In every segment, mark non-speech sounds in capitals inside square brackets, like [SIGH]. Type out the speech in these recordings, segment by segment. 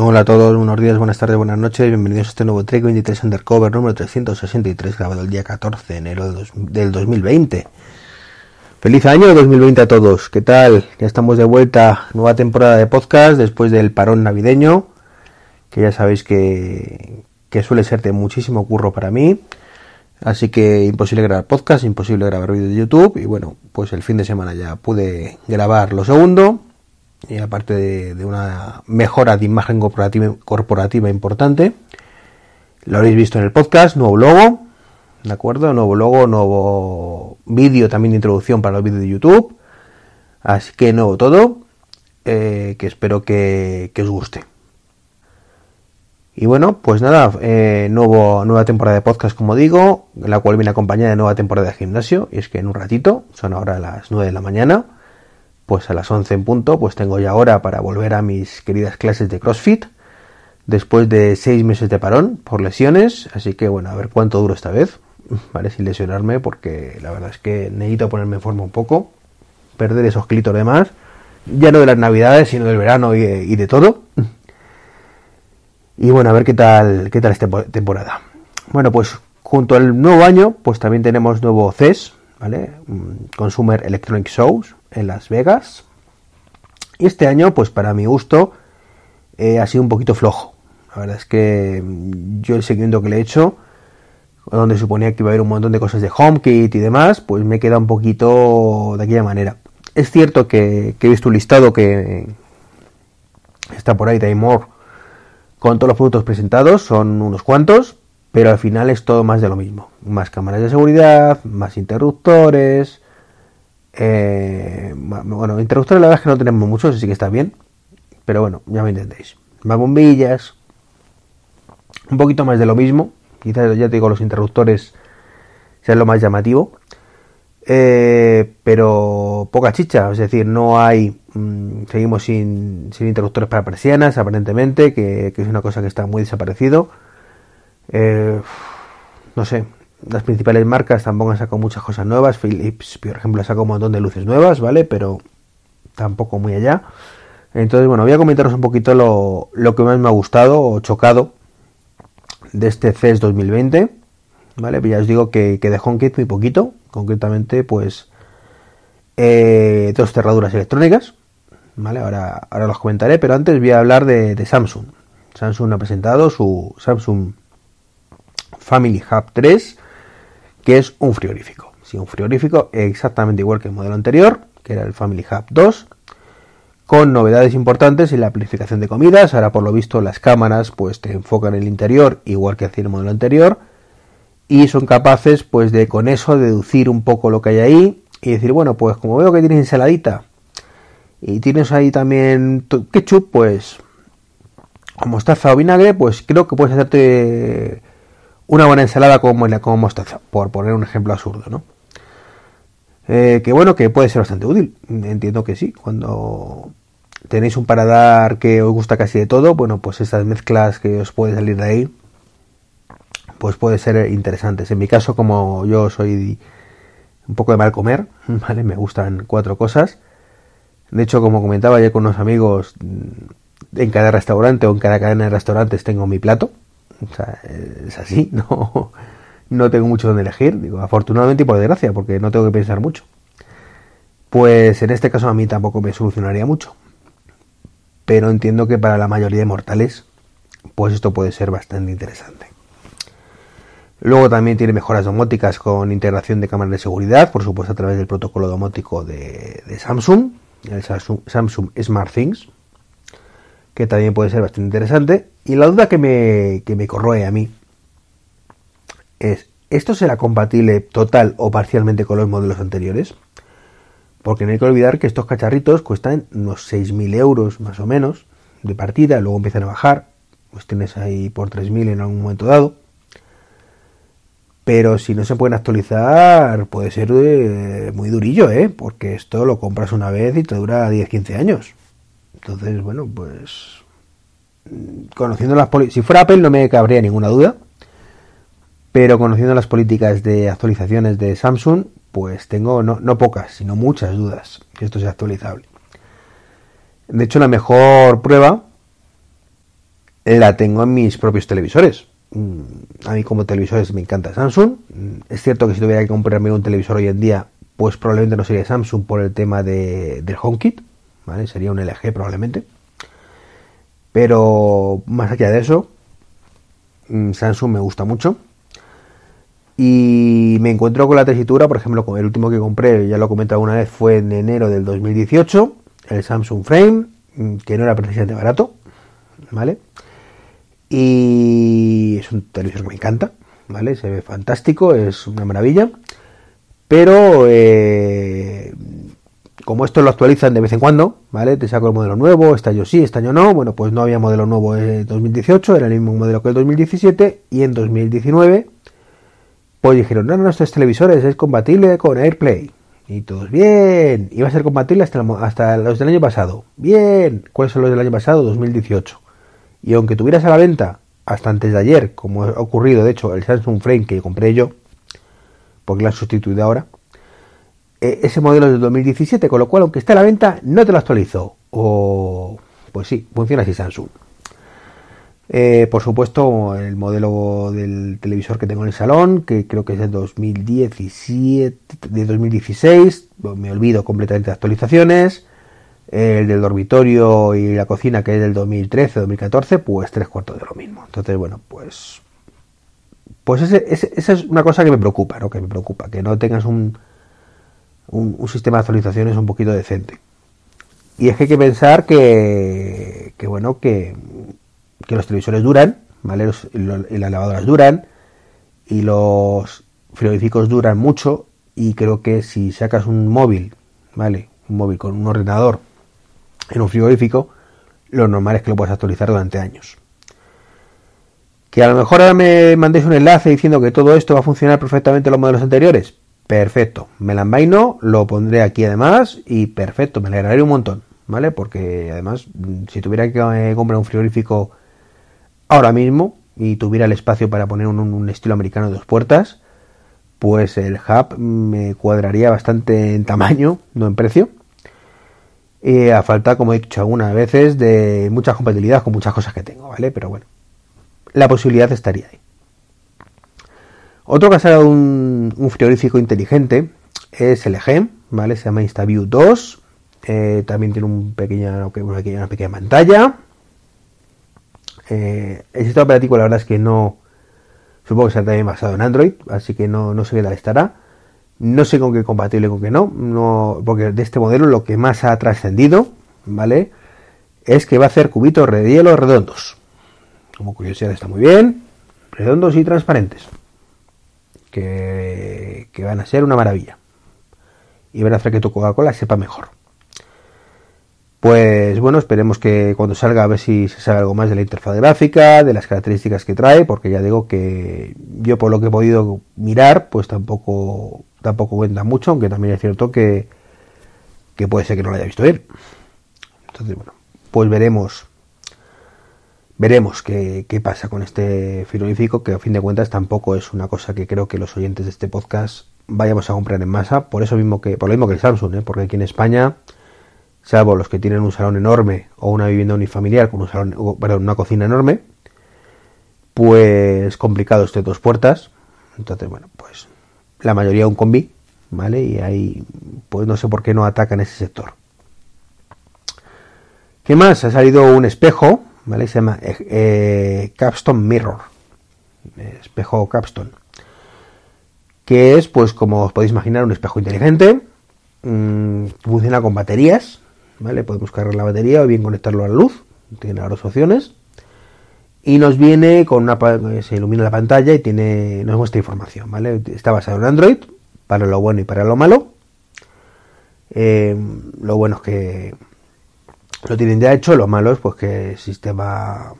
Hola a todos, buenos días, buenas tardes, buenas noches, bienvenidos a este nuevo Trek 23 Undercover número 363, grabado el día 14 de enero del 2020. Feliz año 2020 a todos, ¿qué tal? Ya estamos de vuelta, nueva temporada de podcast después del parón navideño, que ya sabéis que, que suele ser de muchísimo curro para mí. Así que imposible grabar podcast, imposible grabar vídeo de YouTube y bueno, pues el fin de semana ya pude grabar lo segundo y aparte de, una mejora de imagen corporativa, corporativa, importante. Lo habréis visto en el podcast, nuevo logo, ¿de acuerdo? Nuevo logo, nuevo vídeo también de introducción para los vídeos de YouTube. Así que nuevo todo, eh, que espero que, os guste. Y bueno, pues nada, eh, nuevo, nueva temporada de podcast, como digo, la cual viene acompañada de nueva temporada de gimnasio. Y es que en un ratito, son ahora las 9 de la mañana, pues a las 11 en punto, pues tengo ya hora para volver a mis queridas clases de CrossFit, después de seis meses de parón por lesiones, así que bueno, a ver cuánto duro esta vez, [LAUGHS] ¿vale? Sin lesionarme, porque la verdad es que necesito ponerme en forma un poco, perder esos clitos de más, ya no de las navidades, sino del verano y de, y de todo. Y bueno, a ver qué tal, qué tal esta temporada. Bueno, pues junto al nuevo año, pues también tenemos nuevo CES, ¿vale? Mm, Consumer Electronic Shows, en Las Vegas. Y este año, pues para mi gusto, eh, ha sido un poquito flojo. La verdad es que mm, yo el seguimiento que le he hecho, donde suponía que iba a haber un montón de cosas de HomeKit y demás, pues me queda un poquito de aquella manera. Es cierto que, he visto un listado que está por ahí, More, con todos los productos presentados, son unos cuantos, pero al final es todo más de lo mismo. Más cámaras de seguridad, más interruptores, eh, bueno, interruptores la verdad es que no tenemos muchos, así que está bien. Pero bueno, ya me entendéis. Más bombillas. Un poquito más de lo mismo. Quizás ya te digo, los interruptores sean lo más llamativo. Eh, pero poca chicha, es decir, no hay. Mm, seguimos sin, interruptores para persianas, aparentemente, que, es una cosa que está muy desaparecido. Eh, no sé, las principales marcas tampoco han sacado muchas cosas nuevas. Philips, por ejemplo, ha sacado un montón de luces nuevas, ¿vale? Pero tampoco muy allá. Entonces, bueno, voy a comentaros un poquito lo, lo que más me ha gustado o chocado de este CES 2020. ¿Vale? Pues ya os digo que, que de HomeKit muy poquito. Concretamente, pues eh, dos cerraduras electrónicas. ¿Vale? Ahora, ahora los comentaré, pero antes voy a hablar de, de Samsung. Samsung ha presentado su Samsung Family Hub 3 que es un frigorífico. Sí, un frigorífico exactamente igual que el modelo anterior, que era el Family Hub 2, con novedades importantes en la planificación de comidas. Ahora, por lo visto, las cámaras pues te enfocan en el interior, igual que hacía el modelo anterior, y son capaces pues de con eso deducir un poco lo que hay ahí y decir, bueno, pues como veo que tienes ensaladita y tienes ahí también ketchup, pues como mostaza o vinagre, pues creo que puedes hacerte una buena ensalada como, mostaza, por poner un ejemplo absurdo, ¿no? Eh, que bueno, que puede ser bastante útil. Entiendo que sí. Cuando tenéis un paradar que os gusta casi de todo, bueno, pues estas mezclas que os puede salir de ahí, pues puede ser interesantes. En mi caso, como yo soy un poco de mal comer, [LAUGHS] ¿vale? Me gustan cuatro cosas. De hecho, como comentaba ayer con unos amigos, en cada restaurante o en cada cadena de restaurantes tengo mi plato. O sea, es así, [LAUGHS] no, no tengo mucho donde elegir, digo, afortunadamente y por desgracia, porque no tengo que pensar mucho. Pues en este caso a mí tampoco me solucionaría mucho. Pero entiendo que para la mayoría de mortales, pues esto puede ser bastante interesante. Luego también tiene mejoras domóticas con integración de cámaras de seguridad, por supuesto a través del protocolo domótico de, Samsung, el Samsung, Samsung Smart Things, que también puede ser bastante interesante. Y la duda que me, que me corroe a mí es, ¿esto será compatible total o parcialmente con los modelos anteriores? Porque no hay que olvidar que estos cacharritos cuestan unos 6.000 euros más o menos de partida, luego empiezan a bajar, pues tienes ahí por 3.000 en algún momento dado. Pero si no se pueden actualizar, puede ser eh, muy durillo, ¿eh? Porque esto lo compras una vez y te dura 10-15 años. Entonces, bueno, pues conociendo las si fuera Apple no me cabría ninguna duda, pero conociendo las políticas de actualizaciones de Samsung, pues tengo no, no pocas, sino muchas dudas que esto sea actualizable. De hecho, la mejor prueba la tengo en mis propios televisores. Mm, a mí como televisores me encanta Samsung. Mm, es cierto que si tuviera que comprarme un televisor hoy en día, pues probablemente no sería Samsung por el tema de, del HomeKit, Sería un LG probablemente. Pero más allá de eso, mm, Samsung me gusta mucho. Y me encuentro con la tesitura, por ejemplo, el último que compré, ya lo he comentado una vez, fue en enero del 2018, el Samsung Frame, que no era precisamente barato, ¿vale? Y es un televisor que me encanta, ¿vale? Se ve fantástico, es una maravilla. Pero eh, como esto lo actualizan de vez en cuando, ¿vale? Te saco el modelo nuevo, este año sí, este año no. Bueno, pues no había modelo nuevo en 2018, era el mismo modelo que el 2017. Y en 2019, pues dijeron, no, no, estos televisores es compatible con AirPlay. Y todos, bien, iba a ser compatible hasta, los del año pasado. Bien, ¿cuáles son los del año pasado? 2018. Y aunque tuvieras a la venta hasta antes de ayer, como ha ocurrido, de hecho, el Samsung Frame que compré yo, porque lo han sustituido ahora, eh, ese modelo es de 2017, con lo cual, aunque esté a la venta, no te lo actualizo. O, pues sí, funciona así Samsung. Eh, por supuesto, el modelo del televisor que tengo en el salón, que creo que es de 2017, de 2016, me olvido completamente de actualizaciones el del dormitorio y la cocina que es del 2013-2014, pues tres cuartos de lo mismo. Entonces, bueno, pues pues ese, esa es una cosa que me preocupa, ¿no? Que me preocupa, que no tengas un, un, sistema de actualizaciones un poquito decente. Y es que hay que pensar que, que bueno, que, que los televisores duran, ¿vale? y las lavadoras duran, y los frigoríficos duran mucho, y creo que si sacas un móvil, ¿vale? Un móvil con un ordenador en un frigorífico, lo normal es que lo puedas actualizar durante años. Que a lo mejor ahora me mandéis un enlace diciendo que todo esto va a funcionar perfectamente en los modelos anteriores. Perfecto, me la envaino, lo pondré aquí además y perfecto, me alegraré un montón, ¿vale? Porque además, si tuviera que eh, comprar un frigorífico ahora mismo y tuviera el espacio para poner un, un estilo americano de dos puertas, pues el hub me cuadraría bastante en tamaño, no en precio y a falta, como he dicho algunas veces, de mucha compatibilidad con muchas cosas que tengo, ¿vale? Pero bueno, la posibilidad estaría ahí. Otro que ha salido un, frigorífico inteligente es LG, ¿vale? Se llama InstaView 2. Eh, también tiene un pequeña, una, pequeña pantalla. Eh, el sistema operativo, la verdad es que no. Supongo que está también basado en Android, así que no, no sé qué tal estará. No sé con qué compatible con qué no, no, porque de este modelo lo que más ha trascendido, ¿vale? Es que va a hacer cubitos de hielo redondos. Como curiosidad está muy bien, redondos y transparentes. Que, van a ser una maravilla. Y van a hacer que tu Coca-Cola sepa mejor. Pues bueno, esperemos que cuando salga a ver si se sabe algo más de la interfaz gráfica, de las características que trae, porque ya digo que yo por lo que he podido mirar, pues tampoco tampoco cuenta mucho, aunque también es cierto que, que puede ser que no lo haya visto bien. Entonces, bueno, pues veremos veremos qué, qué, pasa con este frigorífico, que a fin de cuentas tampoco es una cosa que creo que los oyentes de este podcast vayamos a comprar en masa, por eso mismo que, por lo mismo que el Samsung, ¿eh? porque aquí en España, salvo los que tienen un salón enorme o una vivienda unifamiliar con un salón, perdón, una cocina enorme, pues complicado este dos puertas. Entonces, bueno, pues la mayoría un combi, ¿vale? Y ahí, pues no sé por qué no atacan ese sector. ¿Qué más? Ha salido un espejo, Se llama eh, eh, Capstone Mirror. Espejo Capstone. Que es, pues como os podéis imaginar, un espejo inteligente. Mm, funciona con baterías, ¿vale? Podemos cargar la batería o bien conectarlo a la luz. Tiene dos opciones y nos viene con una se ilumina la pantalla y tiene nos muestra información vale está basado en Android para lo bueno y para lo malo eh, lo bueno es que lo tienen ya hecho lo malo es pues que el sistema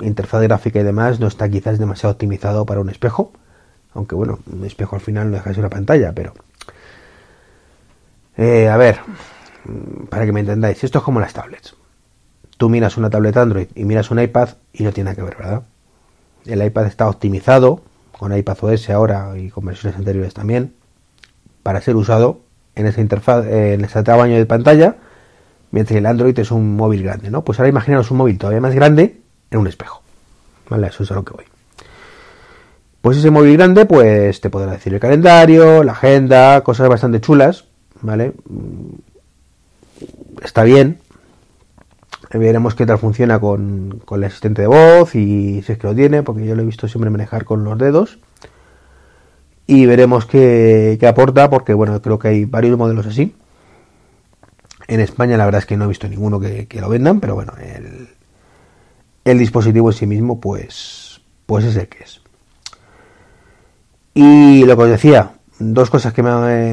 interfaz gráfica y demás no está quizás demasiado optimizado para un espejo aunque bueno un espejo al final no deja de una pantalla pero eh, a ver para que me entendáis esto es como las tablets tú miras una tableta Android y miras un iPad y no tiene nada que ver, ¿verdad? El iPad está optimizado con iPad OS ahora y con versiones anteriores también para ser usado en esa interfaz, en ese tamaño de pantalla, mientras el Android es un móvil grande, ¿no? Pues ahora imaginaros un móvil todavía más grande en un espejo. ¿Vale? Eso es a lo que voy. Pues ese móvil grande, pues te podrá decir el calendario, la agenda, cosas bastante chulas, ¿vale? Está bien. Veremos qué tal funciona con, con el asistente de voz y si es que lo tiene, porque yo lo he visto siempre manejar con los dedos. Y veremos qué, aporta, porque bueno, creo que hay varios modelos así. En España la verdad es que no he visto ninguno que, lo vendan, pero bueno, el, dispositivo en sí mismo, pues, pues es el que es. Y lo que os decía, dos cosas que me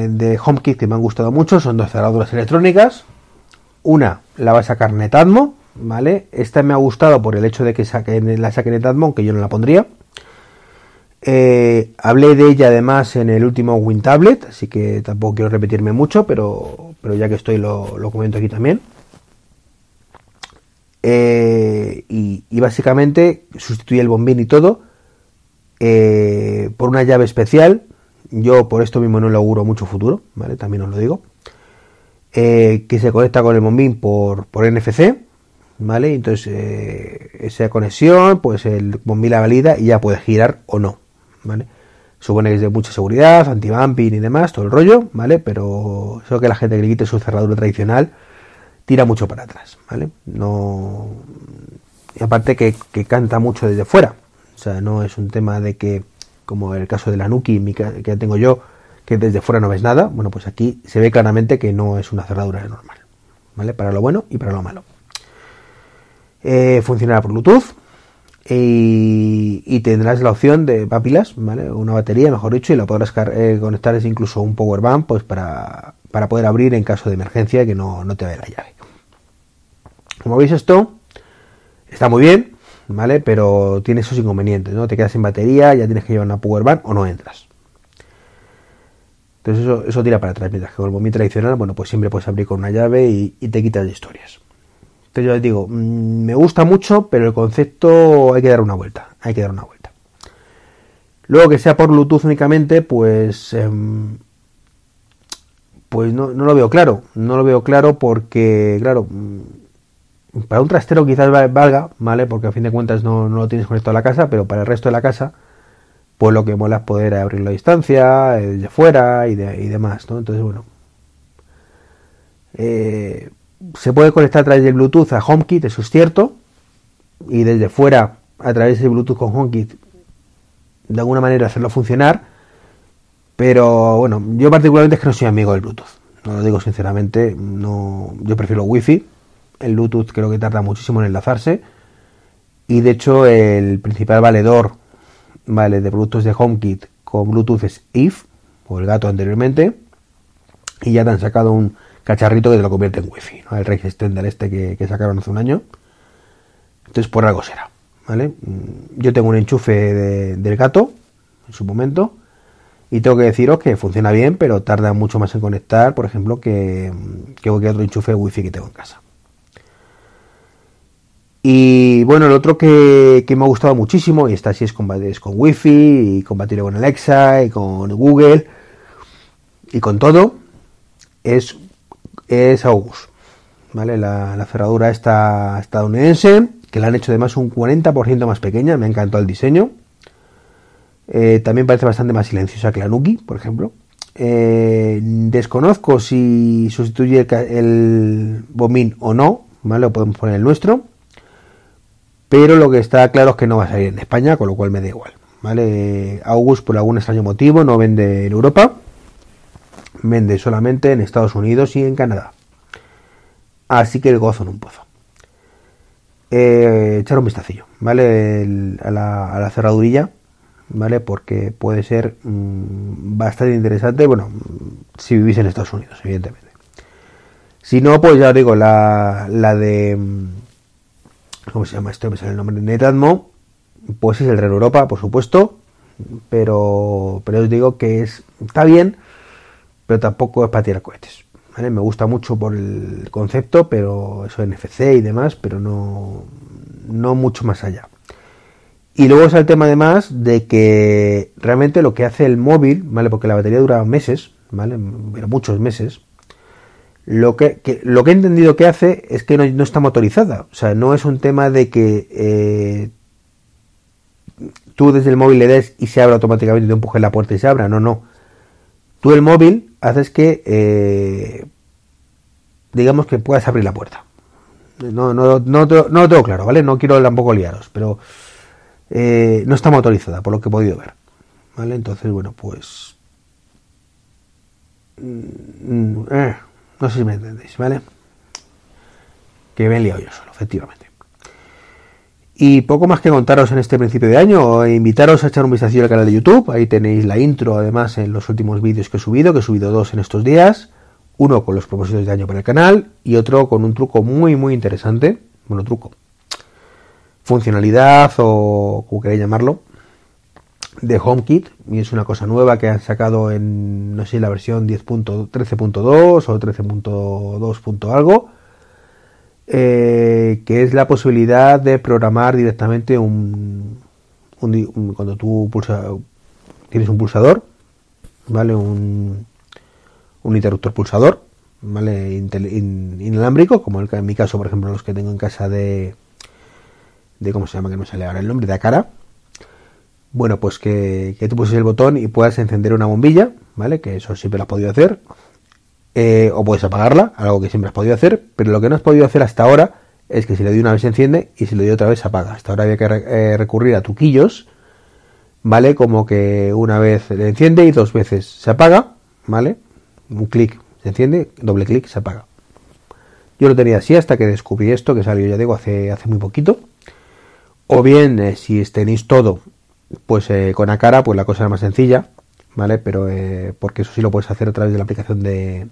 de HomeKit que me han gustado mucho son dos cerraduras electrónicas. Una la va a sacar Netatmo, ¿vale? Esta me ha gustado por el hecho de que la saquen Netatmo, aunque yo no la pondría. Eh, hablé de ella además en el último WinTablet, así que tampoco quiero repetirme mucho, pero, pero ya que estoy lo, comento aquí también. Eh, y, básicamente sustituye el bombín y todo eh, por una llave especial. Yo por esto mismo no le auguro mucho futuro, ¿vale? También os lo digo. Eh, que se conecta con el bombín por, por NFC, ¿vale? Entonces esa conexión, pues el bombín la valida y ya puede girar o no, ¿vale? Supone que es de mucha seguridad, anti-bumping y demás, todo el rollo, ¿vale? Pero eso que la gente que le quite su cerradura tradicional tira mucho para atrás, ¿vale? No... Y aparte que, canta mucho desde fuera, o sea, no es un tema de que, como el caso de la Nuki que tengo yo, que desde fuera no ves nada. Bueno, pues aquí se ve claramente que no es una cerradura normal. ¿Vale? Para lo bueno y para lo malo. Eh, funcionará por Bluetooth. Y, tendrás la opción de papilas, ¿vale? Una batería, mejor dicho, y la podrás eh, conectar es incluso un power bank, pues para, para poder abrir en caso de emergencia que no, no te vaya la llave. Como veis esto, está muy bien, ¿vale? Pero tiene esos inconvenientes, ¿no? Te quedas sin batería, ya tienes que llevar una power bank o no entras. Entonces eso, eso tira para atrás, mientras que con el bombín tradicional, bueno, pues siempre puedes abrir con una llave y, te quitas de historias. Entonces yo les digo, mm, me gusta mucho, pero el concepto hay que dar una vuelta, hay que dar una vuelta. Luego que sea por Bluetooth únicamente, pues... Em, pues no, no, lo veo claro, no lo veo claro porque, claro, mm, para un trastero quizás valga, ¿vale? Porque a fin de cuentas no, lo tienes conectado a la casa, pero para el resto de la casa, pues lo que mola es poder abrirlo a distancia, eh, desde fuera y, demás, ¿no? Entonces, bueno. Eh, se puede conectar a través del Bluetooth a HomeKit, eso es cierto. Y desde fuera, a través del Bluetooth con HomeKit, de alguna manera hacerlo funcionar. Pero bueno, yo particularmente es que no soy amigo del Bluetooth. No lo digo sinceramente, no, yo prefiero Wi-Fi el Bluetooth creo que tarda muchísimo en enlazarse. Y de hecho el principal valedor vale, de productos de HomeKit con Bluetooth es If, o el gato anteriormente. Y ya te han sacado un cacharrito que te lo convierte en Wi-Fi, el Rex Extender este que, sacaron hace un año. Entonces por algo será. ¿vale? Mm, yo tengo un enchufe del gato en su momento. Y tengo que deciros que funciona bien, pero tarda mucho más en conectar, por ejemplo, que, que cualquier otro enchufe Wi-Fi que tengo en casa. Y bueno, el otro que, me ha gustado muchísimo, y está sí es, con, es con Wi-Fi, y compatible con Alexa, y con Google, y con todo, es, es August. ¿Vale? La, cerradura esta estadounidense, que la han hecho además un 40% más pequeña, me ha encantado el diseño. Eh, también parece bastante más silenciosa que la Nuki, por ejemplo. Eh, desconozco si sustituye el, el o no, ¿vale? O podemos poner el nuestro pero lo que está claro es que no va a salir en España, con lo cual me da igual. ¿vale? August, por algún extraño motivo, no vende en Europa, vende solamente en Estados Unidos y en Canadá. Así que el gozo en un pozo. Eh, echar un vistacillo, ¿vale? a, la, cerradurilla, ¿vale? Porque puede ser mm, bastante interesante, bueno, si vivís en Estados Unidos, evidentemente. Si no, pues ya os digo, la, la de mm, ¿Cómo se llama esto? Me el nombre. Netatmo. Pues es el Red Europa, por supuesto. Pero, pero os digo que es, está bien, pero tampoco es para tirar cohetes. Me gusta mucho por el concepto, pero eso NFC y demás, pero no, no mucho más allá. Y luego es el tema además de que realmente lo que hace el móvil, ¿vale? Porque la batería dura meses, ¿vale? Pero muchos meses. Lo que, lo que he entendido que hace es que no, está motorizada. O sea, no es un tema de que eh, tú desde el móvil le des y se abra automáticamente, te empujes la puerta y se abra. No, no. Tú el móvil haces que, eh, digamos que puedas abrir la puerta. No, no, no, no, lo tengo claro, ¿vale? No quiero tampoco liaros, pero eh, no está motorizada, por lo que he podido ver. ¿Vale? Entonces, bueno, pues... Mm, eh, no sé si me entendéis, ¿vale? Que me he liado yo solo, efectivamente. Y poco más que contaros en este principio de año, invitaros a echar un vistazo al canal de YouTube, ahí tenéis la intro además en los últimos vídeos que he subido, que he subido dos en estos días, uno con los propósitos de año para el canal y otro con un truco muy muy interesante, bueno truco, funcionalidad o como queréis llamarlo, de HomeKit, y es una cosa nueva que han sacado en, no sé, la versión 10.13.2 o 13.2. algo, eh, que es la posibilidad de programar directamente un, cuando tú pulsa, tienes un pulsador, ¿vale? Un, un interruptor pulsador, ¿vale? inalámbrico, como en mi caso, por ejemplo, los que tengo en casa de, de ¿cómo se llama? Que no sale ahora el nombre, de Akara. Bueno, pues que, que tú puses el botón y puedas encender una bombilla, ¿vale? Que eso siempre lo has podido hacer. Eh, o puedes apagarla, algo que siempre has podido hacer, pero lo que no has podido hacer hasta ahora es que si le doy una vez se enciende y si le doy otra vez se apaga. Hasta ahora había que eh, recurrir a truquillos, ¿vale? Como que una vez le enciende y dos veces se apaga, ¿vale? Un clic se enciende, doble clic se apaga. Yo lo tenía así hasta que descubrí esto, que salió ya digo hace, hace muy poquito. O bien, eh, si tenéis todo, pues con la cara, pues la cosa es más sencilla, ¿vale? Pero porque eso sí lo puedes hacer a través de la aplicación de,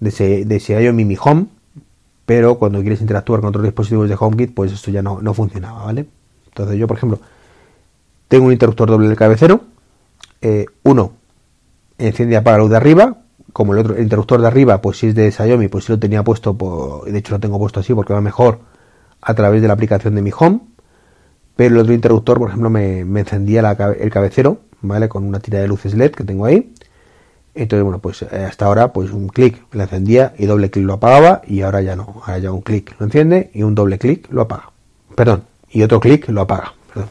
de, de Xiaomi Mi Home, pero cuando quieres interactuar con otros dispositivos de HomeKit, pues esto ya no, funcionaba, ¿vale? Entonces yo, por ejemplo, tengo un interruptor doble del cabecero, eh, uno enciende y apaga la luz de arriba, como el otro interruptor de arriba, pues si es de Xiaomi, pues si lo tenía puesto, de hecho lo tengo puesto así porque va mejor a través de la aplicación de mi Home, pero el otro interruptor, por ejemplo, me, encendía el cabecero, ¿vale? Con una tira de luces LED que tengo ahí, entonces, bueno, pues eh, hasta ahora, pues un clic lo encendía y doble clic lo apagaba y ahora ya no. Ahora ya un clic lo enciende y un doble clic lo apaga. Perdón, y otro clic lo apaga. Perdón.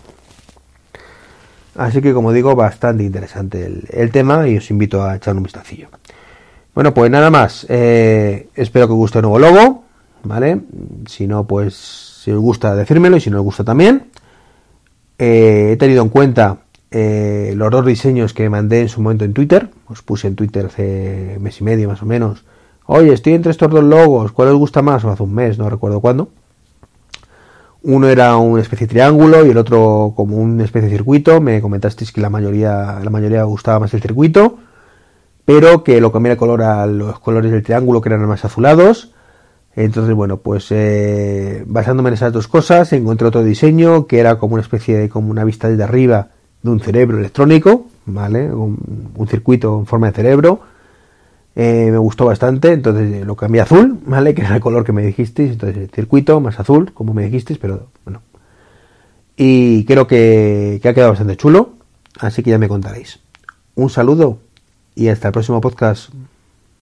Así que, como digo, bastante interesante el, tema y os invito a echar un vistacillo. Bueno, pues nada más. Eh, espero que os guste el nuevo logo, ¿vale? Si no, pues si os gusta, decírmelo y si no os gusta también. Eh, he tenido en cuenta eh, los dos diseños que mandé en su momento en Twitter, os puse en Twitter hace mes y medio más o menos. Oye, estoy entre estos dos logos, ¿cuál os gusta más? O hace un mes, no recuerdo cuándo. Uno era una especie de triángulo y el otro como una especie de circuito. Me comentasteis que la mayoría, la mayoría gustaba más el circuito, pero que lo cambié el color a los colores del triángulo que eran más azulados. Entonces, bueno, pues eh, basándome en esas dos cosas, encontré otro diseño que era como una especie de como una vista desde arriba de un cerebro electrónico, ¿vale? Un, circuito en forma de cerebro. Eh, me gustó bastante, entonces eh, lo cambié a azul, ¿vale? [LAUGHS] Que era el color que me dijisteis, entonces circuito más azul, como me dijisteis, pero bueno. Y creo que, que ha quedado bastante chulo, así que ya me contaréis. Un saludo y hasta el próximo podcast.